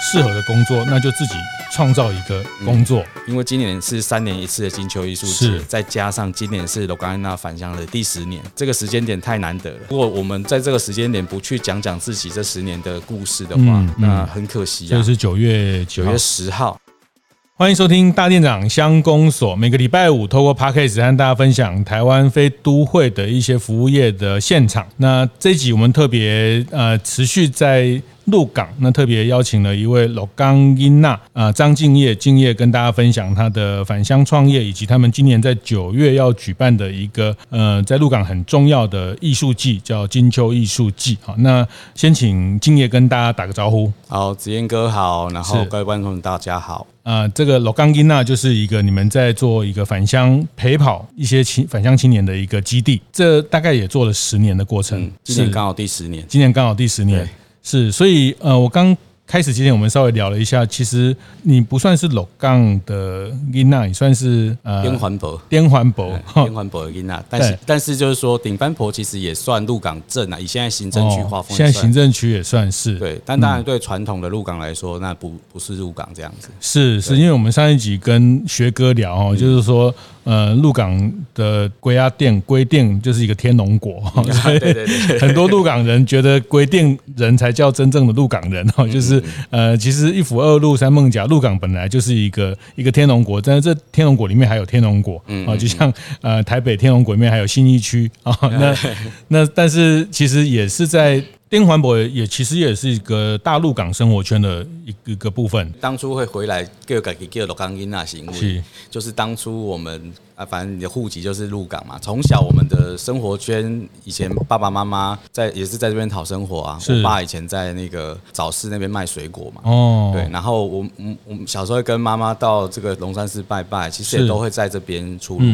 适合的工作，那就自己。创造一个工作，嗯，因为今年是三年一次的金秋艺术节，是再加上今年是罗甘安娜返乡的第十年，这个时间点太难得了。如果我们在这个时间点不去讲讲自己这十年的故事的话，那很可惜啊。这是九月九月十号，欢迎收听大店长乡公所，每个礼拜五透过 Podcast 和大家分享台湾非都会的一些服务业的现场。那这一集我们特别呃持续在。鹿港，那特别邀请了一位鹿港英娜啊，张敬业，敬业跟大家分享他的返乡创业，以及他们今年在九月要举办的一个呃，在鹿港很重要的艺术季，叫金秋艺术季。好，那先请敬业跟大家打个招呼。好，子燕哥好，然后各位观众大家好。啊、呃，这个鹿港囡仔就是一个你们在做一个返乡陪跑一些青返乡青年的一个基地，这大概也做了十年的过程，嗯、今年刚好第十年，今年刚好第十年。是，所以呃，我刚开始之前，我们稍微聊了一下，其实你不算是鹿港的囡仔，你算是呃颠环博，颠环博，颠环博的囡仔，但是但是就是说，顶番婆其实也算鹿港镇啊，以现在行政区划分，现在行政区也算是。对，但当然对传统的鹿港来说，那不不是鹿港这样子，是是因为我们上一集跟学哥聊哦，就是说。呃，鹿港的龟鸭店龟店就是一个天龙国，所以很多鹿港人觉得龟店人才叫真正的鹿港人哦，就是呃，其实一府二鹿三梦甲，鹿港本来就是一个一个天龙国，但是这天龙国里面还有天龙国啊，就像呃台北天龙国里面还有信义区啊，那 那但是其实也是在。颠环博也其实也是一个大陆港生活圈的一个一个部分。当初会回来叫自己叫鹿港囡仔，是因为就是当初我们啊，反正你的户籍就是鹿港嘛。从小我们的生活圈，以前爸爸妈妈在也是在这边讨生活啊。我爸以前在那个早市那边卖水果嘛。哦。对，然后我我我们小时候跟妈妈到这个龙山寺拜拜，其实也都会在这边出入。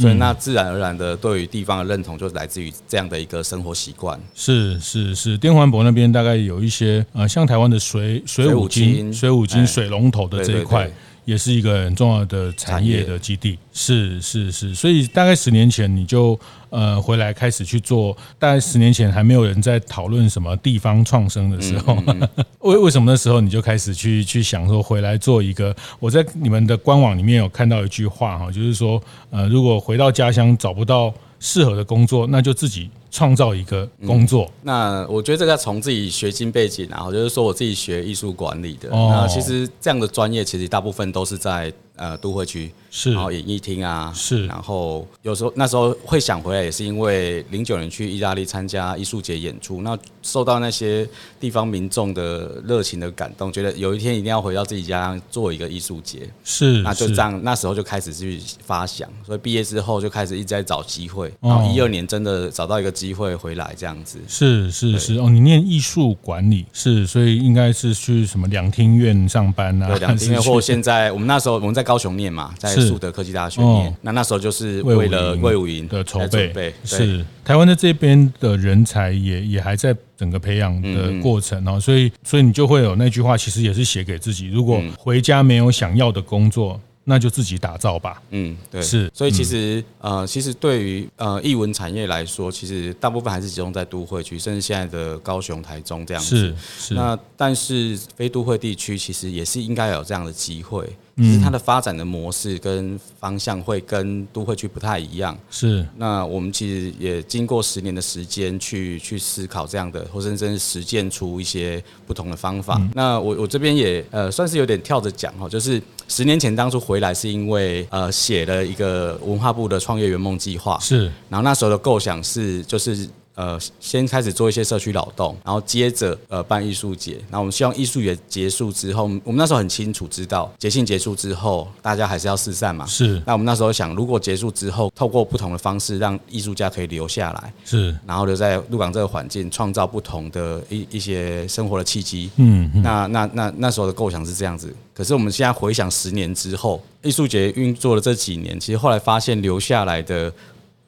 所以，那自然而然的，对于地方的认同，就来自于这样的一个生活习惯。是是是，电环博那边大概有一些呃，像台湾的水水五金、水五金、水龙头的这一块。也是一个很重要的产业的基地，是是是，所以大概十年前你就呃回来开始去做，大概十年前还没有人在讨论什么地方创生的时候，为为什么那时候你就开始去去想说回来做一个？我在你们的官网里面有看到一句话哈，就是说呃，如果回到家乡找不到适合的工作，那就自己。创造一个工作，嗯，那我觉得这个要从自己学经背景，然后就是说我自己学艺术管理的，哦，那其实这样的专业其实大部分都是在。呃，都会区是，然后演艺厅啊，是，然后有时候那时候会想回来，也是因为零九年去意大利参加艺术节演出，那受到那些地方民众的热情的感动，觉得有一天一定要回到自己家做一个艺术节，是，那就这样，那时候就开始去发想，所以毕业之后就开始一直在找机会，然后一二年真的找到一个机会回来这样子，是是是，哦，你念艺术管理是，所以应该是去什么两厅院上班啊，对，两厅院 或现在我们那时候我们在。高雄念嘛，在树德科技大学念，那那时候就是为了魏武营的筹备。是。台湾的这边的人才也也还在整个培养的过程哦，所以所以你就会有那句话，其实也是写给自己：如果回家没有想要的工作。那就自己打造吧。嗯，对，是。所以其实，呃，其实对于呃艺文产业来说，其实大部分还是集中在都会区，甚至现在的高雄、台中这样子。是是。那但是非都会地区，其实也是应该有这样的机会，只是它的发展的模式跟方向会跟都会区不太一样。是。那我们其实也经过十年的时间去去思考这样的，或甚至实践出一些不同的方法。那我我这边也呃算是有点跳着讲哈，就是。十年前当初回来是因为呃写了一个文化部的创业圆梦计划，是，然后那时候的构想是就是。呃，先开始做一些社区劳动，然后接着呃办艺术节。那我们希望艺术节结束之后，我们那时候很清楚知道，节庆结束之后，大家还是要四散嘛。是。那我们那时候想，如果结束之后，透过不同的方式，让艺术家可以留下来，是。然后留在鹿港这个环境，创造不同的一一些生活的契机。嗯。那那那那时候的构想是这样子。可是我们现在回想十年之后，艺术节运作了这几年，其实后来发现留下来的。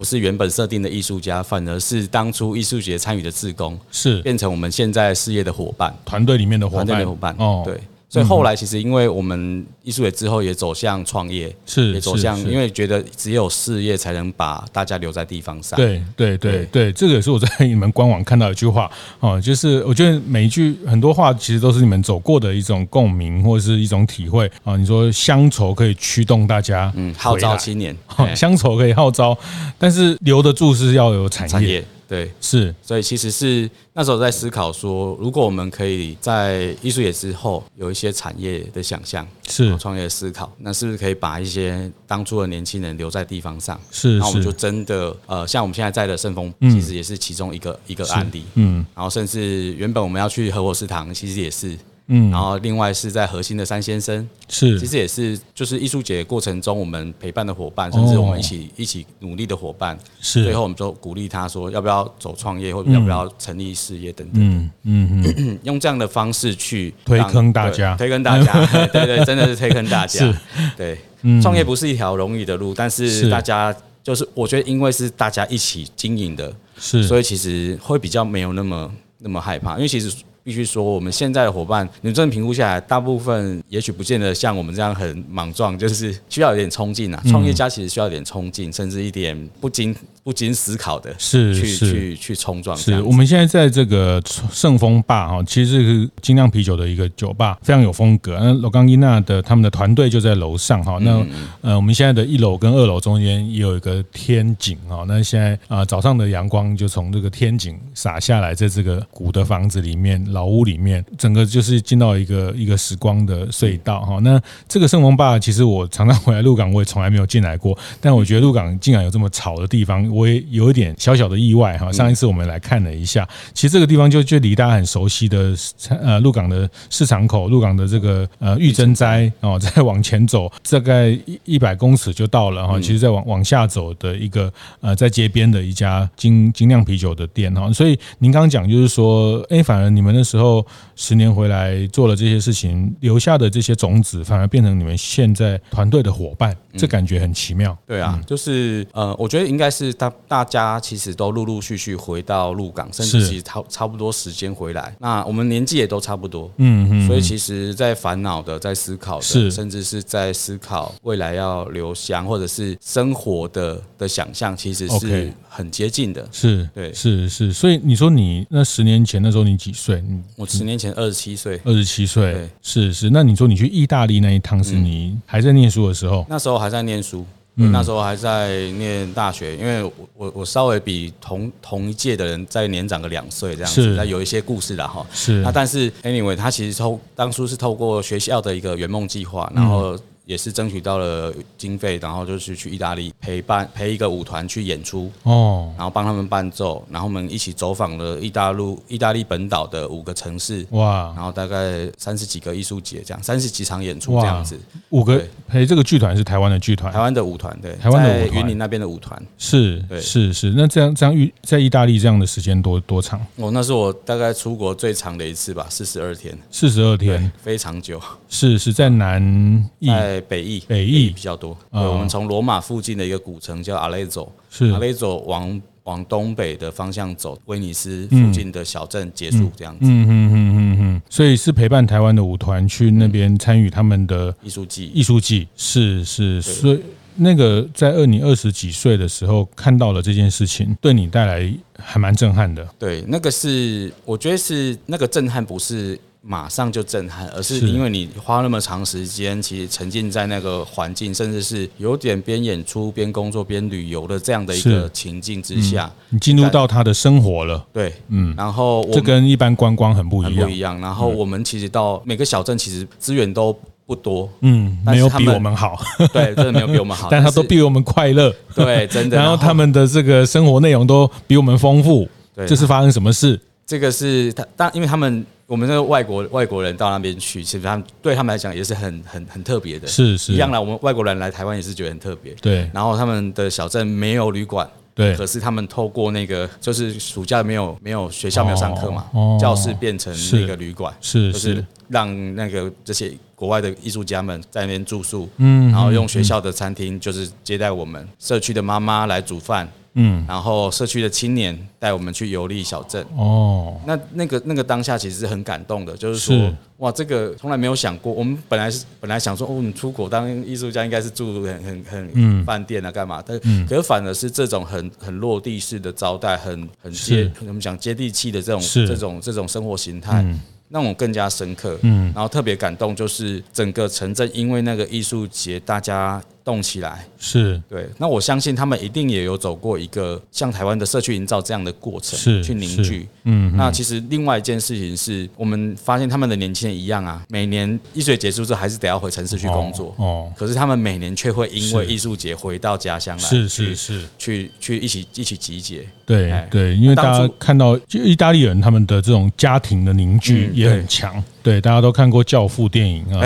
不是原本设定的艺术家，反而是当初艺术节参与的志工，是变成我们现在事业的伙伴，团队里面的伙伴，团队的伙伴。哦，对。所以后来其实，因为我们艺术节之后也走向创业，是也走向，因为觉得只有事业才能把大家留在地方上。对对对对，这个也是我在你们官网看到一句话哦，就是我觉得每一句很多话其实都是你们走过的一种共鸣或者是一种体会啊。你说乡愁可以驱动大家，嗯，号召青年，乡愁可以号召，但是留得住是要有产业。对，是，所以其实是那时候在思考说，如果我们可以在艺术也之后有一些产业的想象，是。创业思考，那是不是可以把一些当初的年轻人留在地方上？是，那我们就真的呃，像我们现在在的顺丰，其实也是其中一个一个案例，嗯，然后甚至原本我们要去合伙食堂，其实也是。嗯，然后另外是在核心的三先生，是。其实也是就是艺术节过程中我们陪伴的伙伴，甚至我们一起一起努力的伙伴，是。最后我们就鼓励他说要不要走创业，或者要不要成立事业等等，嗯嗯嗯，用这样的方式去推坑大家，推坑大家，对 对，真的是推坑大家，对，创业不是一条容易的路，但是大家就是。我觉得因为是大家一起经营的，是，所以其实会比较没有那么那么害怕，因为其实。必须说，我们现在的伙伴，你真的评估下来，大部分也许不见得像我们这样很莽撞，就是需要有点冲劲啊。创业家其实需要一点冲劲，甚至一点不经。不经思考的，是去去去冲撞。是我们现在在这个圣丰坝哈，其实是精酿啤酒的一个酒吧，非常有风格。那罗刚伊娜的他们的团队就在楼上哈。那呃，我们现在的一楼跟二楼中间也有一个天井哈。那现在啊，早上的阳光就从这个天井洒下来，在这个古的房子里面、老屋里面，整个就是进到一个一个时光的隧道哈。那这个圣丰坝，其实我常常回来鹿港，我也从来没有进来过。但我觉得鹿港竟然有这么吵的地方。我也有一点小小的意外哈，上一次我们来看了一下，其实这个地方就就离大家很熟悉的呃鹿港的市场口，鹿港的这个呃玉珍斋哦，再往前走大概一一百公尺就到了哈。其实再往往下走的一个呃在街边的一家精精酿啤酒的店哈。所以您刚刚讲就是说，哎，反而你们那时候十年回来做了这些事情，留下的这些种子，反而变成你们现在团队的伙伴，这感觉很奇妙。对啊，就是呃，我觉得应该是大大。家其实都陆陆续续回到鹿港，甚至其实差差不多时间回来。那我们年纪也都差不多，嗯嗯。所以其实，在烦恼的，在思考的，甚至是在思考未来要留乡，或者是生活的的想象，其实是很接近的。是，对，是是。所以你说你那十年前那时候你几岁？我十年前二十七岁，二十七岁。是是。那你说你去意大利那一趟是你还在念书的时候？那时候还在念书。那时候还在念大学，因为我我我稍微比同同一届的人再年长个两岁这样子，那有一些故事的哈。是。那但是 anyway，他其实透当初是透过学校的一个圆梦计划，然后。也是争取到了经费，然后就是去意大利陪伴陪一个舞团去演出哦，然后帮他们伴奏，然后我们一起走访了意大利意大利本岛的五个城市哇，然后大概三十几个艺术节这样，三十几场演出这样子。五个陪这个剧团是台湾的剧团，台湾的舞团对，台湾的云林那边的舞团是，对，是是。那这样这样在意大利这样的时间多多长？哦，那是我大概出国最长的一次吧，四十二天，四十二天，非常久。是是在南意。在北翼，北翼比较多。对，我们从罗马附近的一个古城叫阿雷佐，是阿雷佐往往东北的方向走，威尼斯附近的小镇结束这样子。嗯嗯嗯嗯嗯。所以是陪伴台湾的舞团去那边参与他们的艺术季。艺术季是是，所以那个在二你二十几岁的时候看到了这件事情，对你带来还蛮震撼的。对，那个是我觉得是那个震撼，不是。马上就震撼，而是因为你花那么长时间，其实沉浸在那个环境，甚至是有点边演出边工作边旅游的这样的一个情境之下，你进入到他的生活了。对，嗯，然后这跟一般观光很不一样，不一样。然后我们其实到每个小镇，其实资源都不多，嗯，没有比我们好，对，真的没有比我们好，但他都比我们快乐，对，真的。然后他们的这个生活内容都比我们丰富，对，这是发生什么事？这个是他，当因为他们。我们这个外国外国人到那边去，其实他们对他们来讲也是很很很特别的。是是，一样来，我们外国人来台湾也是觉得很特别。对。然后他们的小镇没有旅馆，对。可是他们透过那个，就是暑假没有没有学校没有上课嘛，教室变成那个旅馆，是就是让那个这些国外的艺术家们在那边住宿，嗯，然后用学校的餐厅就是接待我们社区的妈妈来煮饭。嗯，然后社区的青年带我们去游历小镇。哦，那那个那个当下其实是很感动的，就是说，是哇，这个从来没有想过。我们本来是本来想说，哦，你出国当艺术家应该是住很很很饭店啊，干嘛？但可是反而是这种很很落地式的招待，很很接我们讲接地气的这种是这种这种生活形态。嗯让我更加深刻，嗯，然后特别感动，就是整个城镇因为那个艺术节，大家。动起来是对，那我相信他们一定也有走过一个像台湾的社区营造这样的过程，是去凝聚。嗯，那其实另外一件事情是我们发现他们的年轻人一样啊，每年艺术节结束之后还是得要回城市去工作哦。可是他们每年却会因为艺术节回到家乡来，是是是，去去一起一起集结。对对，因为大家看到就意大利人他们的这种家庭的凝聚也很强。对，大家都看过《教父》电影啊，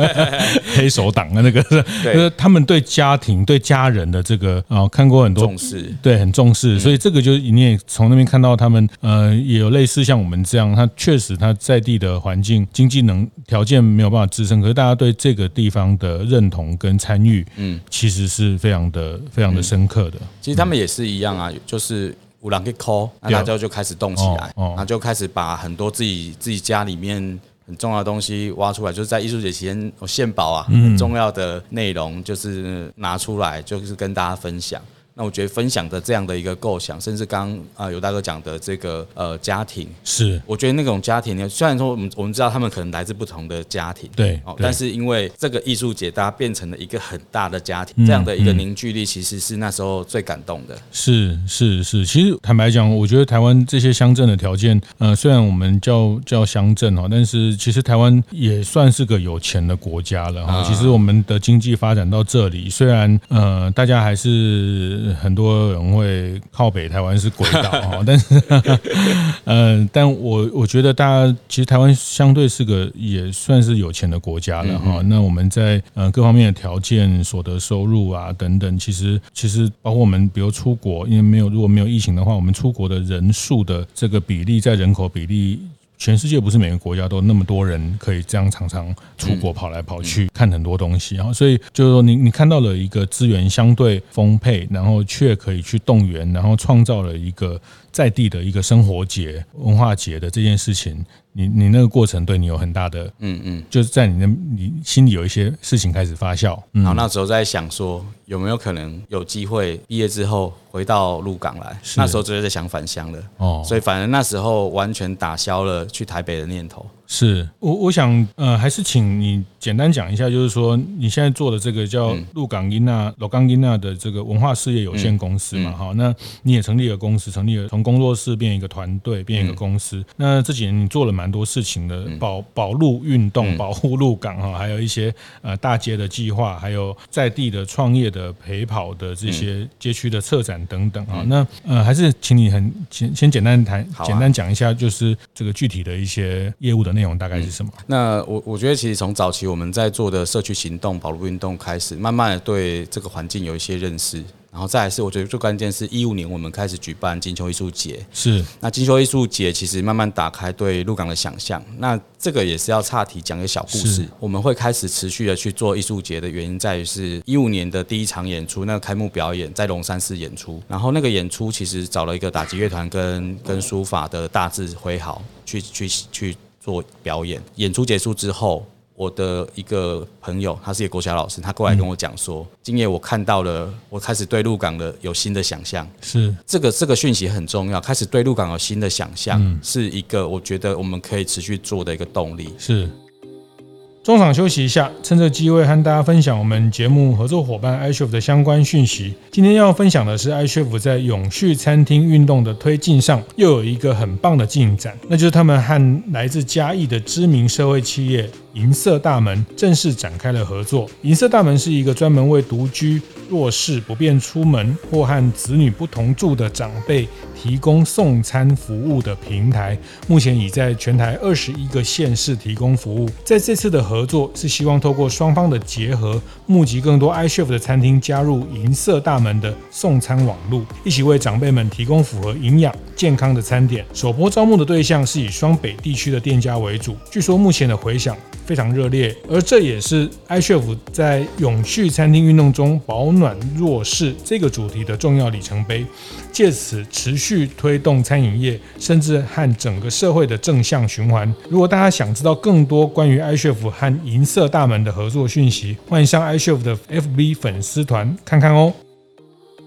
黑手党的那个，就是他们对家庭、对家人的这个啊，看过很多重视，对，很重视。所以这个就是你也从那边看到他们，呃，也有类似像我们这样，他确实他在地的环境、经济能条件没有办法支撑，可是大家对这个地方的认同跟参与，嗯，其实是非常的、非常的深刻的。其实他们也是一样啊，就是。五郎给 call，那大家就开始动起来，然后就开始把很多自己自己家里面很重要的东西挖出来，就是在艺术节期间献宝啊，很重要的内容就是拿出来，就是跟大家分享。那我觉得分享的这样的一个构想，甚至刚啊有大哥讲的这个呃家庭，是我觉得那种家庭呢，虽然说我们我们知道他们可能来自不同的家庭，对，哦但是因为这个艺术节，大家变成了一个很大的家庭，这样的一个凝聚力，其实是那时候最感动的。是是是，其实坦白讲，我觉得台湾这些乡镇的条件，呃，虽然我们叫叫乡镇哦，但是其实台湾也算是个有钱的国家了哈。其实我们的经济发展到这里，虽然呃大家还是。很多人会靠北台湾是鬼岛哈，但是，呃，但我我觉得大家其实台湾相对是个也算是有钱的国家了哈。那我们在呃各方面的条件、所得收入啊等等，其实其实包括我们比如出国，因为没有如果没有疫情的话，我们出国的人数的这个比例，在人口比例。全世界不是每个国家都那么多人可以这样常常出国跑来跑去看很多东西，然后所以就是说，你你看到了一个资源相对丰沛，然后却可以去动员，然后创造了一个在地的一个生活节、文化节的这件事情。你你那个过程对你有很大的，嗯嗯，就是在你的你心里有一些事情开始发酵。然后那时候在想说，有没有可能有机会毕业之后回到鹿港来？那时候直接在想返乡了。哦，所以反正那时候完全打消了去台北的念头。是。我我想呃，还是请你简单讲一下，就是说你现在做的这个叫鹿港囡仔鹿港英娜的这个文化事业有限公司嘛，哈，那你也成立了公司，成立了从工作室变一个团队，变一个公司。那这几年你做了蛮多事情的，保保鹿运动，保护鹿港哈，还有一些呃大街的计划，还有在地的创业的陪跑的这些街区的策展等等啊。那呃，还是请你很先先简单谈，简单讲一下，就是这个具体的一些业务的。内容大概是什么？嗯、那我我觉得，其实从早期我们在做的社区行动、保路运动开始，慢慢的对这个环境有一些认识，然后再来是，我觉得最关键是一五年我们开始举办金秋艺术节。是，那金秋艺术节其实慢慢打开对鹿港的想象。那这个也是要岔题讲一个小故事。我们会开始持续的去做艺术节的原因，在于是一五年的第一场演出，那个开幕表演在龙山寺演出，然后那个演出其实找了一个打击乐团跟跟书法的大字挥毫去去去。去做表演，演出结束之后，我的一个朋友，他是一个国小老师，他过来跟我讲说：“今夜我看到了，我开始对鹿港的有新的想象。”是这个这个讯息很重要，开始对鹿港有新的想象，是一个我觉得我们可以持续做的一个动力。是。中场休息一下，趁着机会和大家分享我们节目合作伙伴 iCHEF 的相关讯息。今天要分享的是 iCHEF 在永续餐厅运动的推进上又有一个很棒的进展，那就是他们和来自嘉义的知名社会企业。银色大门正式展开了合作。银色大门是一个专门为独居、弱势、不便出门或和子女不同住的长辈提供送餐服务的平台。目前已在全台二十一个县市提供服务。在这次的合作是希望透过双方的结合，募集更多 iCHEF 的餐厅加入银色大门的送餐网路，一起为长辈们提供符合营养健康的餐点。首波招募的对象是以双北地区的店家为主。据说目前的回响。非常热烈，而这也是 iCHEF 在永续餐厅运动中保暖弱势这个主题的重要里程碑，借此持续推动餐饮业，甚至和整个社会的正向循环。如果大家想知道更多关于 iCHEF 和银色大门的合作讯息，欢迎上 iCHEF 的 FB 粉丝团看看哦。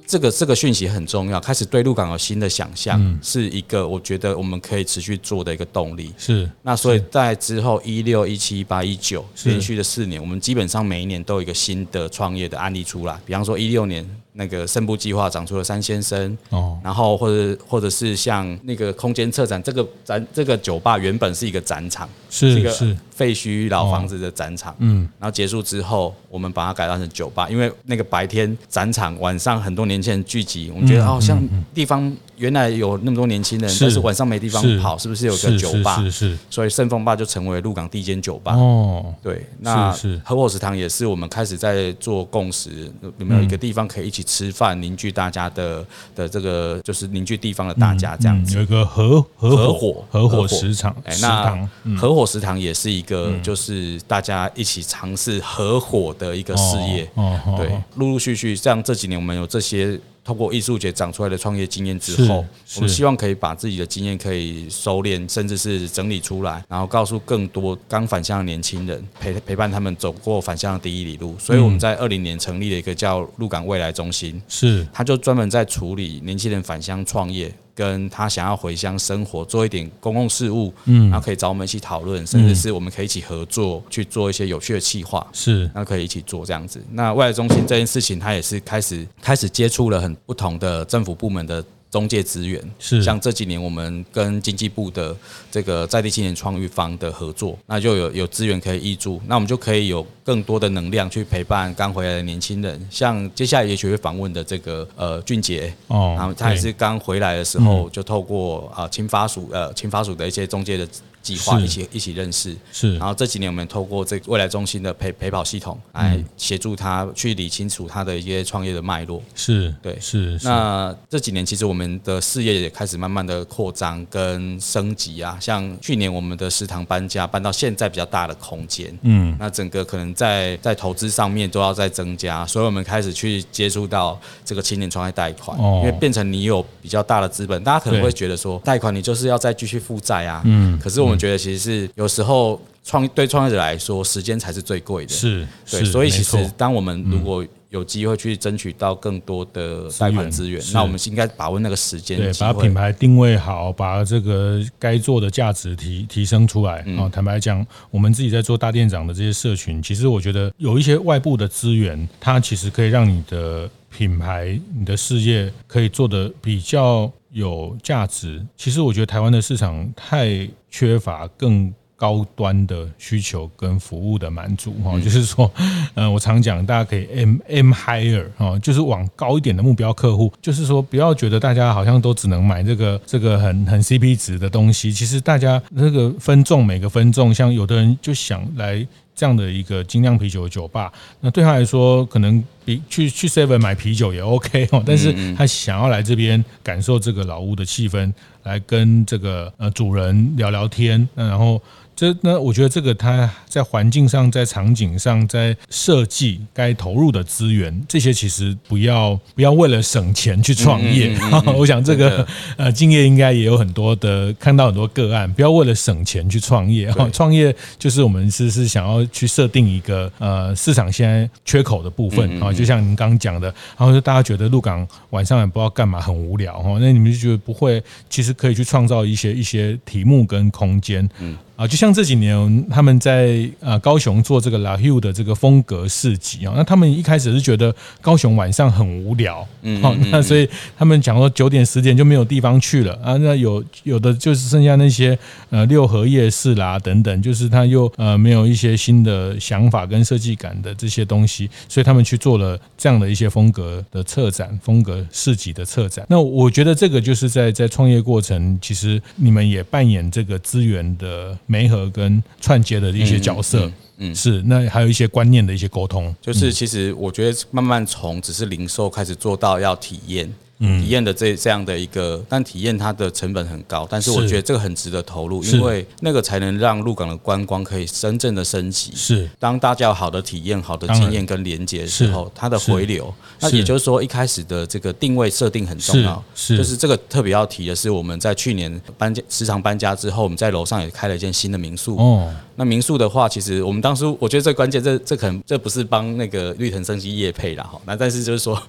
这个这个讯息很重要，开始对鹿港有新的想象，嗯、是一个我觉得我们可以持续做的一个动力。是，那所以在之后一六一七一八一九连续的四年，我们基本上每一年都有一个新的创业的案例出来。比方说一六年。那个胜部计划长出了三先生哦，然后或者或者是像那个空间策展，这个展这个酒吧原本是一个展场，是一个废墟老房子的展场，嗯，然后结束之后，我们把它改造成酒吧，因为那个白天展场，晚上很多年轻人聚集，我们觉得好像地方。原来有那么多年轻人，但是晚上没地方跑，是不是有个酒吧？是是，所以盛丰吧就成为鹿港第一间酒吧。哦，对，那合伙食堂也是我们开始在做共识，有没有一个地方可以一起吃饭，凝聚大家的的这个，就是凝聚地方的大家这样子。有一个合合伙合伙食堂，哎，那合伙食堂也是一个，就是大家一起尝试合伙的一个事业。哦，对，陆陆续续，像这几年我们有这些。通过艺术节长出来的创业经验之后，我们希望可以把自己的经验可以收敛，甚至是整理出来，然后告诉更多刚返乡的年轻人，陪陪伴他们走过返乡的第一里路。所以我们在二零年成立了一个叫鹿港未来中心，是，他就专门在处理年轻人返乡创业。跟他想要回乡生活，做一点公共事务，嗯，然后可以找我们一起讨论，甚至是我们可以一起合作去做一些有趣的企划，是，那可以一起做这样子。那外来中心这件事情，他也是开始开始接触了很不同的政府部门的。中介资源是像这几年我们跟经济部的这个在地青年创育方的合作，那就有有资源可以挹注，那我们就可以有更多的能量去陪伴刚回来的年轻人。像接下来也许会访问的这个呃俊杰哦，然后他也是刚回来的时候就透过啊青发署呃青发署的一些中介的。计划一起一起认识，是。然后这几年我们透过这未来中心的陪陪跑系统来协助他去理清楚他的一些创业的脉络，是对，是。那这几年其实我们的事业也开始慢慢的扩张跟升级啊，像去年我们的食堂搬家搬到现在比较大的空间，嗯，那整个可能在在投资上面都要再增加，所以我们开始去接触到这个青年创业贷款，因为变成你有比较大的资本，大家可能会觉得说贷款你就是要再继续负债啊，嗯，可是我。我觉得其实是有时候创对创业者来说，时间才是最贵的。是，对，所以其实当我们如果有机会去争取到更多的贷款资源，那我们应该把握那个时间，对，把品牌定位好，把这个该做的价值提提升出来。啊，坦白讲，我们自己在做大店长的这些社群，其实我觉得有一些外部的资源，它其实可以让你的品牌、你的事业可以做得比较有价值。其实我觉得台湾的市场太缺乏更高端的需求跟服务的满足哈，就是说，嗯，我常讲，大家可以 M M higher 哈，就是往高一点的目标客户，就是说，不要觉得大家好像都只能买这个这个很很 CP 值的东西，其实大家那个分众每个分众，像有的人就想来这样的一个精酿啤酒的酒吧，那对他来说，可能比去去 Seven 买啤酒也 OK 哦，但是他想要来这边感受这个老屋的气氛。来跟这个呃主人聊聊天，那然后这那我觉得这个它在环境上、在场景上、在设计该投入的资源，这些其实不要不要为了省钱去创业。我想这个呃敬业应该也有很多的看到很多个案，不要为了省钱去创业。哈，创业就是我们是是想要去设定一个呃市场现在缺口的部分啊，就像您刚刚讲的，然后就大家觉得鹿港晚上也不知道干嘛，很无聊哈，那你们就觉得不会，其实。可以去创造一些一些题目跟空间，嗯。啊，就像这几年他们在呃高雄做这个 La Hue 的这个风格市集啊，那他们一开始是觉得高雄晚上很无聊，嗯，好，那所以他们讲说九点十点就没有地方去了啊，那有有的就是剩下那些呃六合夜市啦等等，就是他又呃没有一些新的想法跟设计感的这些东西，所以他们去做了这样的一些风格的策展、风格市集的策展。那我觉得这个就是在在创业过程，其实你们也扮演这个资源的。媒合跟串接的一些角色，嗯，嗯，是那还有一些观念的一些沟通，就是其实我觉得慢慢从只是零售开始做到要体验，体验的这这样的一个，但体验它的成本很高，但是我觉得这个很值得投入，因为那个才能让鹿港的观光可以真正的升级。是，当大家有好的体验、好的经验跟连接的时候，它的回流。那也就是说，一开始的这个定位设定很重要，是，就是这个特别要提的是，我们在去年搬家时常搬家之后，我们在楼上也开了一间新的民宿。哦，那民宿的话，其实我们当初我觉得最关键，这这可能这不是帮那个绿藤生机业配了哈，那但是就是说，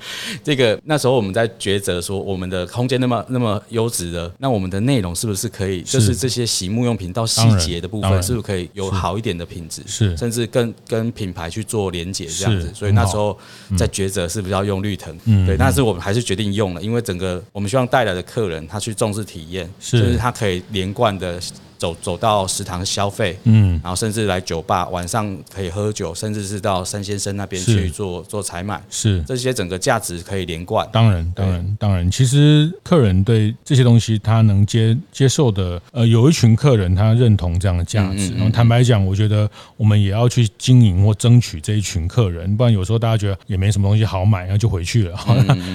这个那时候我们在抉择说，我们的空间那么那么优质的，那我们的内容是不是可以，就是这些洗沐用品到细节的部分，是不是可以有好一点的品质，是，甚至跟跟品牌去做连接这样子，所以那时候在抉择是不是要用绿藤，对，但是我们还是决定用了，因为整个我们希望带来的客人他去重视体验，就是他可以连贯的。走走到食堂消费，嗯，然后甚至来酒吧晚上可以喝酒，甚至是到三先生那边去做做采买，是这些整个价值可以连贯。当然，当然，当然，其实客人对这些东西他能接接受的，呃，有一群客人他认同这样的价值。然后坦白讲，我觉得我们也要去经营或争取这一群客人，不然有时候大家觉得也没什么东西好买，然后就回去了。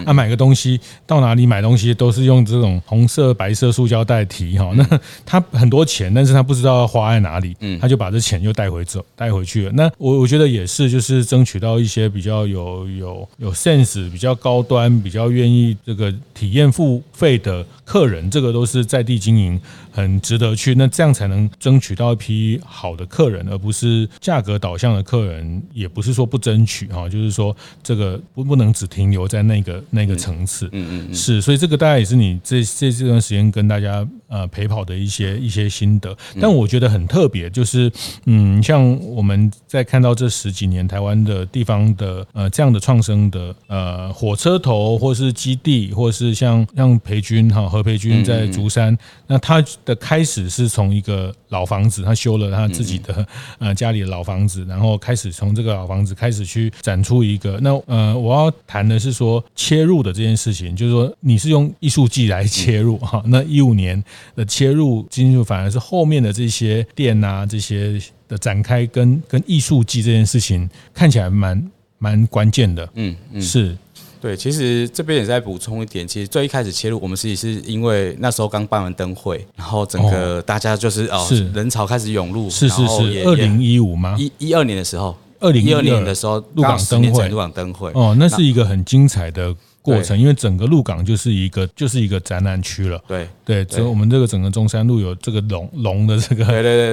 那 买个东西到哪里买东西都是用这种红色、白色塑胶袋提哈，那他很多钱。但是他不知道要花在哪里，嗯他就把这钱又带回走，带回去了。那我我觉得也是，就是争取到一些比较有有有 sense、比较高端、比较愿意这个体验付费的客人，这个都是在地经营。很值得去，那这样才能争取到一批好的客人，而不是价格导向的客人。也不是说不争取哈，就是说这个不不能只停留在那个那个层次。嗯嗯嗯，是，所以这个大概也是你这这这段时间跟大家呃陪跑的一些一些心得。但我觉得很特别，就是嗯，像我们在看到这十几年台湾的地方的呃这样的创生的呃火车头，或是基地，或是像像培军哈何培军在竹山，那他。的开始是从一个老房子，他修了他自己的呃家里的老房子，然后开始从这个老房子开始去展出一个。那呃，我要谈的是说切入的这件事情，就是说你是用艺术季来切入哈。那一五年的切入进入，反而是后面的这些店啊这些的展开跟跟艺术季这件事情看起来蛮蛮关键的。嗯嗯，是。对，其实这边也在补充一点，其实最一开始切入，我们实际是因为那时候刚办完灯会，然后整个大家就是哦，是人潮开始涌入，是是是，二零一五吗？一一二年的时候，二零一二年的时候，入港灯会，入港灯会，哦，那是一个很精彩的。过程，因为整个鹿港就是一个就是一个展览区了。对对，只有我们这个整个中山路有这个龙龙的这个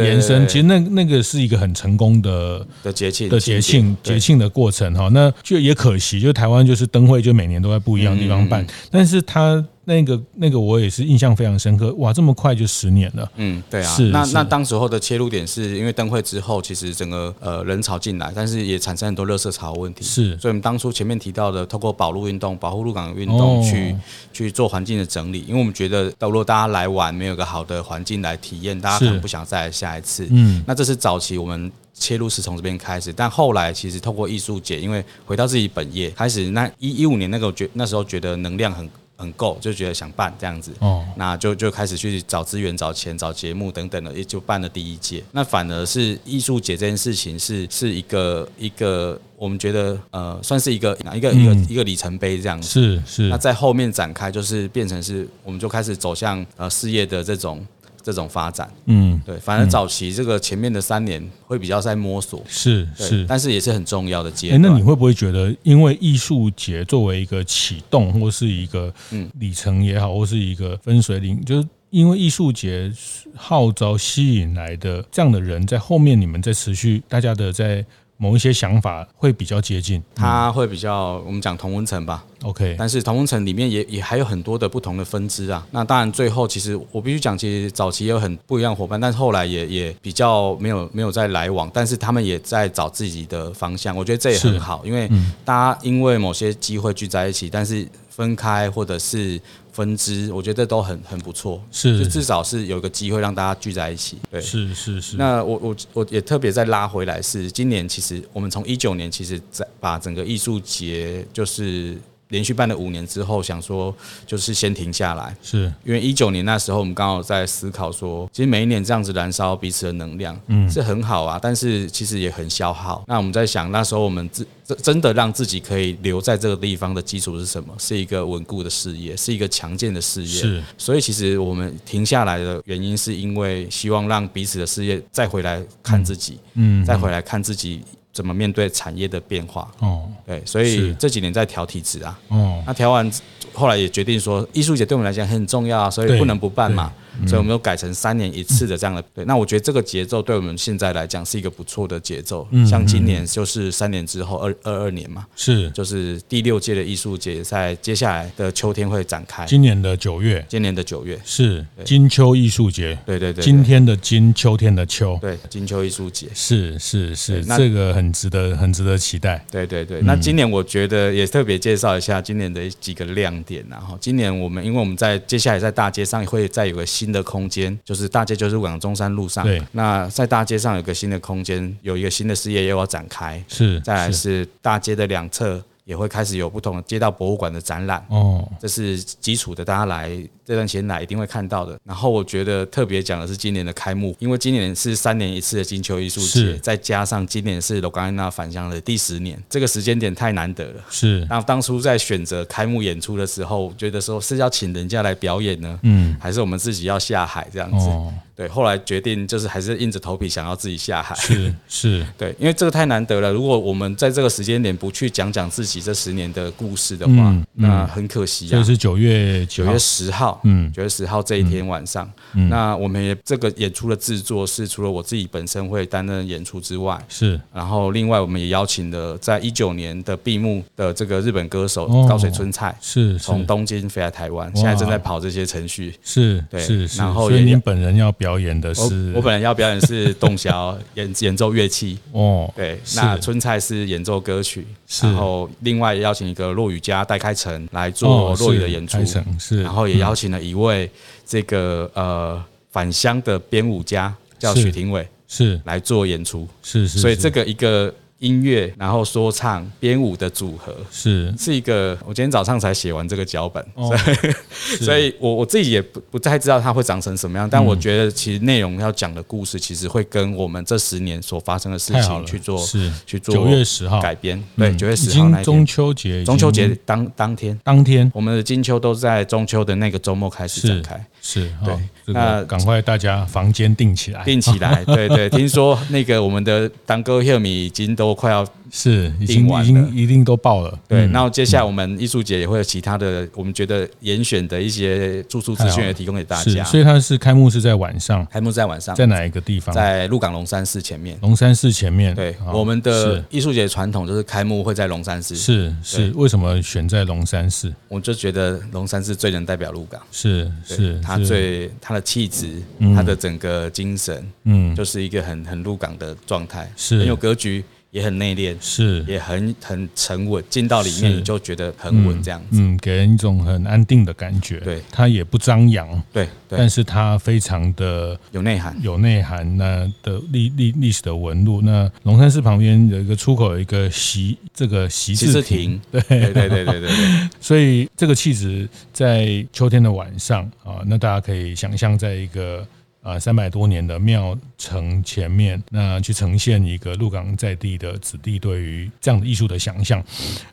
延伸，其实那那个是一个很成功的的节庆的节庆节庆的过程哈。那就也可惜，就台湾就是灯会就每年都在不一样的地方办，但是它。那个那个我也是印象非常深刻，哇，这么快就十年了。嗯，对啊。是。那那当时候的切入点是因为灯会之后，其实整个呃人潮进来，但是也产生很多热色潮问题。是。所以我们当初前面提到的，透过保路运动、保护鹿港的运动去、哦、去做环境的整理，因为我们觉得，如果大家来玩没有个好的环境来体验，大家可能不想再来下一次。嗯。那这是早期我们切入是从这边开始，但后来其实透过艺术节，因为回到自己本业开始，那一一五年那个觉那时候觉得能量很。很够，就觉得想办这样子，哦，那就就开始去找资源、找钱、找节目等等的，也就办了第一届。那反而是艺术节这件事情是是一个一个，我们觉得呃，算是一个一个一个一个里程碑这样子。是是。那在后面展开，就是变成是，我们就开始走向呃事业的这种。这种发展，嗯，对，反正早期这个前面的三年会比较在摸索，是是，但是也是很重要的阶段。那你会不会觉得，因为艺术节作为一个启动，或是一个嗯里程也好，或是一个分水岭，就是因为艺术节号召吸引来的这样的人，在后面你们在持续大家的在。某一些想法会比较接近，它会比较我们讲同温层吧，OK。但是同温层里面也也还有很多的不同的分支啊。那当然最后其实我必须讲，其实早期也有很不一样伙伴，但是后来也也比较没有没有再来往，但是他们也在找自己的方向。我觉得这也很好，因为大家因为某些机会聚在一起，但是分开或者是。分支，我觉得都很很不错，是，就至少是有个机会让大家聚在一起，对，是是是。那我我我也特别再拉回来，是今年其实我们从一九年其实在把整个艺术节就是连续办了五年之后，想说就是先停下来，是因为一九年那时候我们刚好在思考说，其实每一年这样子燃烧彼此的能量，嗯，是很好啊，但是其实也很消耗。那我们在想，那时候我们自真的让自己可以留在这个地方的基础是什么？是一个稳固的事业，是一个强健的事业。是，所以其实我们停下来的原因，是因为希望让彼此的事业再回来看自己，嗯，再回来看自己。怎么面对产业的变化？哦，对，所以这几年在调体质啊。哦，那调完后来也决定说，艺术节对我们来讲很重要啊，所以不能不办嘛。所以我们都改成三年一次的这样的。对，那我觉得这个节奏对我们现在来讲是一个不错的节奏。像今年就是三年之后二二二年嘛，是就是第六届的艺术节在接下来的秋天会展开。今年的九月，今年的九月是金秋艺术节。对对对，今天的金，秋天的秋。对，金秋艺术节是是是，这个很值得很值得期待。对对对，那今年我觉得也特别介绍一下今年的几个亮点。然后今年我们因为我们在接下来在大街上会再有个新的空间，就是大街就是往中山路上。对，那在大街上有个新的空间，有一个新的事业又要展开。是，再来是大街的两侧也会开始有不同的街道博物馆的展览。哦，这是基础的，大家来。这段时间来一定会看到的。然后我觉得特别讲的是今年的开幕，因为今年是三年一次的金秋艺术节，再加上今年是罗冈安娜返乡的第十年，这个时间点太难得了。是。那当初在选择开幕演出的时候，觉得说是要请人家来表演呢，嗯，还是我们自己要下海这样子？哦。对，后来决定就是还是硬着头皮想要自己下海。是是。对，因为这个太难得了。如果我们在这个时间点不去讲讲自己这十年的故事的话，那很可惜啊。这是九月九月十号。嗯，九月十号这一天晚上，嗯，那我们也这个演出的制作是除了我自己本身会担任演出之外，是，然后另外我们也邀请了在一九年的闭幕的这个日本歌手高水春菜，是从东京飞来台湾，现在正在跑这些程序，是，对，是，然后所以您本人要表演的是，我本人要表演是 洞箫演演奏乐器，哦，对，那春菜是演奏歌曲，然后另外邀请一个落雨家戴开成来做落雨的演出，是，然后也邀请了一位。这个呃返乡的编舞家叫许廷伟，是来做演出，是是，所以这个一个。音乐，然后说唱、编舞的组合。是。是一个。我今天早上才写完这个脚本，哦、所以，所以我我自己也不不太知道它会长成什么样。但我觉得，其实内容要讲的故事，其实会跟我们这十年所发生的事情去做是。去做九月十号。改编。对，九月十号那天。中秋节，中秋节当当天。当天，我们的金秋都在中秋的那个周末开始展开。是，对，那赶快大家房间订起来，订起来。对对，听说那个我们的当哥秀米已经都快要是已经已经一定都爆了。对，然后接下来我们艺术节也会有其他的，我们觉得严选的一些住宿资讯也提供给大家。所以它是开幕是在晚上，开幕在晚上，在哪一个地方？在鹿港龙山寺前面。龙山寺前面。对，我们的艺术节传统就是开幕会在龙山寺。是是，为什么选在龙山寺？我就觉得龙山寺最能代表鹿港。是是。它最它的气质，它的整个精神，嗯，就是一个很很鹿港的状态，是很有格局，也很内敛，是也很很沉稳。进到里面你就觉得很稳，这样子，嗯，给人一种很安定的感觉。对，它也不张扬，对，但是它非常的有内涵，有内涵。那的历历历史的纹路，那龙山寺旁边有一个出口，有一个习这个习字亭，对对对对对对。所以这个气质在秋天的晚上啊，那大家可以想象，在一个啊三百多年的庙城前面，那去呈现一个鹿港在地的子弟对于这样的艺术的想象。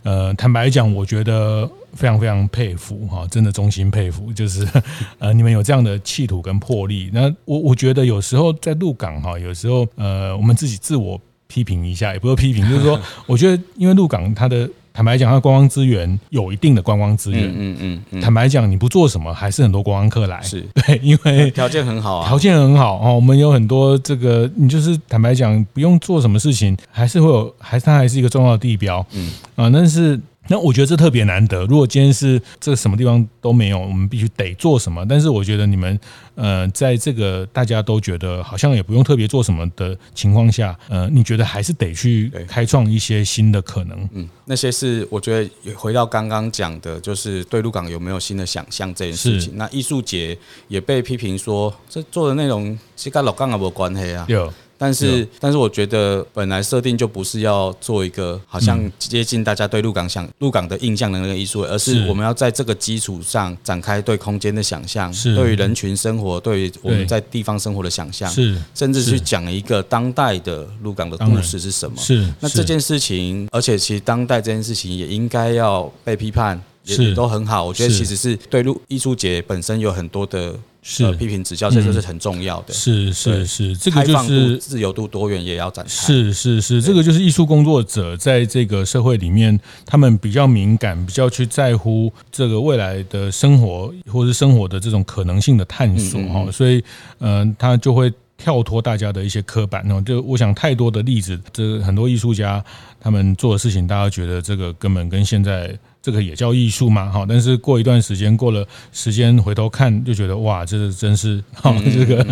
呃，坦白讲，我觉得非常非常佩服哈，真的衷心佩服，就是 呃你们有这样的企图跟魄力。那我我觉得有时候在鹿港哈，有时候呃我们自己自我批评一下，也不是批评，就是说，我觉得因为鹿港它的。坦白讲，它观光资源有一定的观光资源。嗯嗯嗯。坦白讲，你不做什么，还是很多观光客来。是 对，因为条件很好啊，条件很好哦。我们有很多这个，你就是坦白讲，不用做什么事情，还是会有，还是它还是一个重要的地标。嗯啊，但是。那我觉得这特别难得。如果今天是这个什么地方都没有，我们必须得做什么。但是我觉得你们，呃，在这个大家都觉得好像也不用特别做什么的情况下，呃，你觉得还是得去开创一些新的可能。嗯，那些是我觉得回到刚刚讲的，就是对鹿港有没有新的想象这件事情。那艺术节也被批评说，这做的内容其实跟鹿港也没关系啊。有。但是但是我觉得本来设定就不是要做一个好像接近大家对鹿港想鹿港的印象的那个艺术，而是我们要在这个基础上展开对空间的想象，对于人群生活，对于我们在地方生活的想象，是。甚至去讲一个当代的鹿港的故事是什么？是。那这件事情，而且其实当代这件事情也应该要被批判。也都很好，我觉得其实是对艺术节本身有很多的是批评指教，这就是很重要的。是是是，这个就是自由度多元也要展开。是是是，这个就是艺术工作者在这个社会里面，他们比较敏感，比较去在乎这个未来的生活，或是生活的这种可能性的探索哈。所以，嗯，他就会跳脱大家的一些刻板。然后，就我想太多的例子，这很多艺术家他们做的事情，大家觉得这个根本跟现在。这个也叫艺术嘛？哈，但是过一段时间，过了时间回头看，就觉得哇，这个真是哈，这个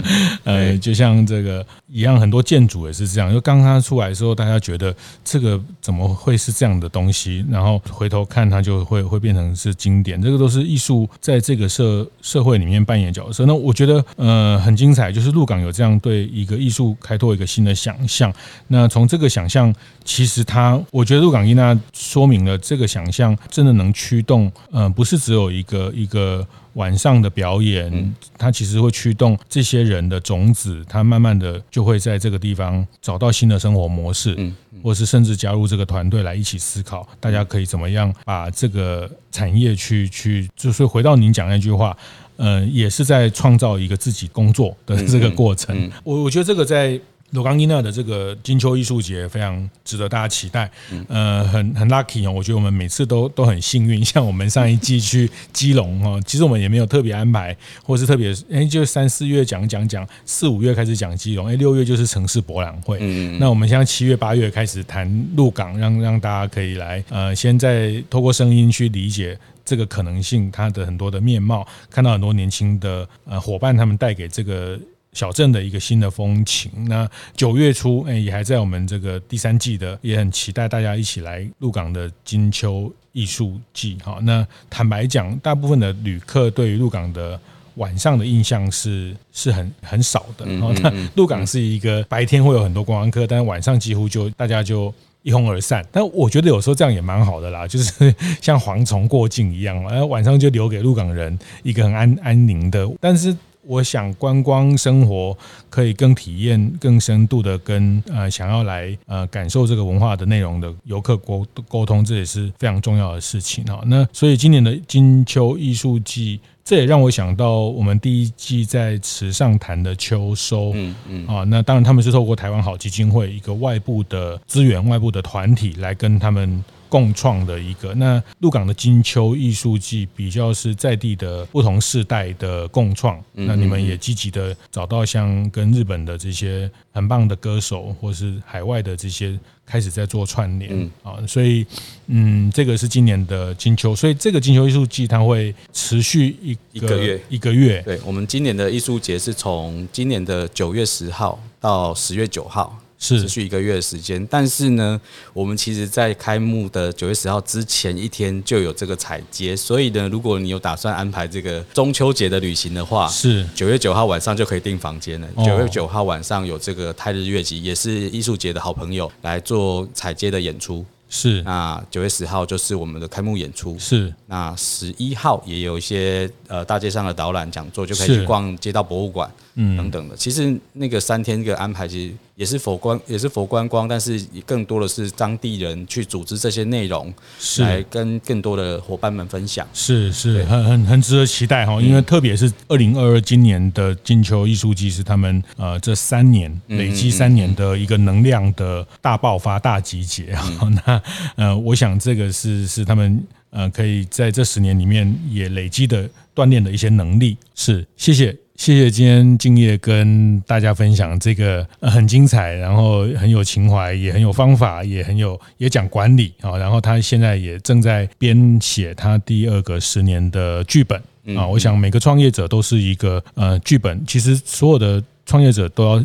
呃，就像这个一样，很多建筑也是这样。就刚刚出来的时候，大家觉得这个怎么会是这样的东西？然后回头看，它就会会变成是经典。这个都是艺术在这个社社会里面扮演角色。那我觉得呃很精彩，就是鹿港有这样对一个艺术开拓一个新的想象。那从这个想象，其实它，我觉得鹿港一娜说明了这个想象。真的能驱动，嗯，不是只有一个一个晚上的表演，它其实会驱动这些人的种子，它慢慢的就会在这个地方找到新的生活模式，或是甚至加入这个团队来一起思考，大家可以怎么样把这个产业去去，就是回到您讲那句话，嗯，也是在创造一个自己工作的这个过程。我我觉得这个在。鹿港囡仔的这个金秋艺术节非常值得大家期待，呃，很很 lucky 哦，我觉得我们每次都都很幸运。像我们上一季去基隆哦，其实我们也没有特别安排，或是特别哎，就三四月讲讲讲，四五月开始讲基隆，哎，六月就是城市博览会。嗯那我们现在七月八月开始谈鹿港，让让大家可以来呃，先在透过声音去理解这个可能性，它的很多的面貌，看到很多年轻的呃伙伴他们带给这个。小镇的一个新的风情。那九月初，哎，也还在我们这个第三季的，也很期待大家一起来鹿港的金秋艺术季。好，那坦白讲，大部分的旅客对于鹿港的晚上的印象是是很很少的。然后，那鹿港是一个白天会有很多观光客，但是晚上几乎就大家就一哄而散。但我觉得有时候这样也蛮好的啦，就是像蝗虫过境一样，而晚上就留给鹿港人一个很安安宁的，但是。我想观光生活可以更体验、更深度的跟呃想要来呃感受这个文化的内容的游客沟沟通，这也是非常重要的事情哈。那所以今年的金秋艺术季，这也让我想到我们第一季在池上谈的秋收，嗯嗯啊，那当然他们是透过台湾好基金会一个外部的资源、外部的团体来跟他们。共创的一个，那鹿港的金秋艺术季比较是在地的不同世代的共创，那你们也积极的找到像跟日本的这些很棒的歌手，或是海外的这些开始在做串联啊，所以嗯，这个是今年的金秋，所以这个金秋艺术季它会持续一一个月一个月。对，我们今年的艺术节是从今年的九月十号到十月九号。是持续一个月的时间，但是呢，我们其实，在开幕的九月十号之前一天就有这个彩街，所以呢，如果你有打算安排这个中秋节的旅行的话，是九月九号晚上就可以订房间了。九月九号晚上有这个泰日月集，也是艺术节的好朋友来做彩街的演出。是，那九月十号就是我们的开幕演出。是，那十一号也有一些呃大街上的导览讲座，就可以去逛街道博物馆，嗯等等的。其实那个三天这个安排其实也是佛观也是佛观光，但是更多的是当地人去组织这些内容，是来跟更多的伙伴们分享。是是，很很很值得期待哈，因为特别是二零二二今年的金秋艺术季是他们呃这三年累积三年的一个能量的大爆发大集结啊，那。呃，我想这个是是他们呃可以在这十年里面也累积的锻炼的一些能力。是，谢谢谢谢今天敬业跟大家分享这个很精彩，然后很有情怀，也很有方法，也很有也讲管理啊。然后他现在也正在编写他第二个十年的剧本啊。我想每个创业者都是一个呃剧本，其实所有的创业者都要。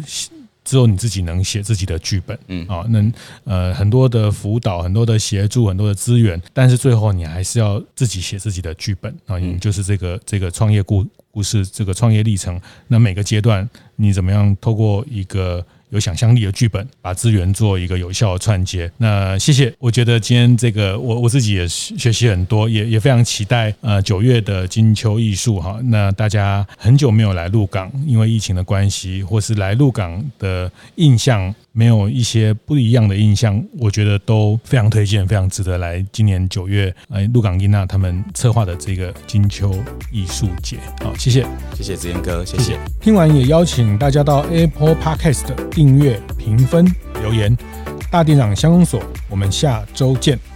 只有你自己能写自己的剧本，嗯，啊，能呃很多的辅导，很多的协助，很多的资源，但是最后你还是要自己写自己的剧本啊，你就是这个这个创业故故事，这个创业历程，那每个阶段你怎么样透过一个有想象力的剧本，把资源做一个有效的串接。那谢谢，我觉得今天这个我我自己也学习很多，也也非常期待呃九月的金秋艺术哈。那大家很久没有来鹿港，因为疫情的关系，或是来鹿港的印象没有一些不一样的印象，我觉得都非常推荐，非常值得来今年九月来鹿港伊娜他们策划的这个金秋艺术节。好，谢谢，谢谢子言哥，谢谢。谢谢听完也邀请大家到 Apple Podcast 订阅、评分、留言。大店长相公所，我们下周见。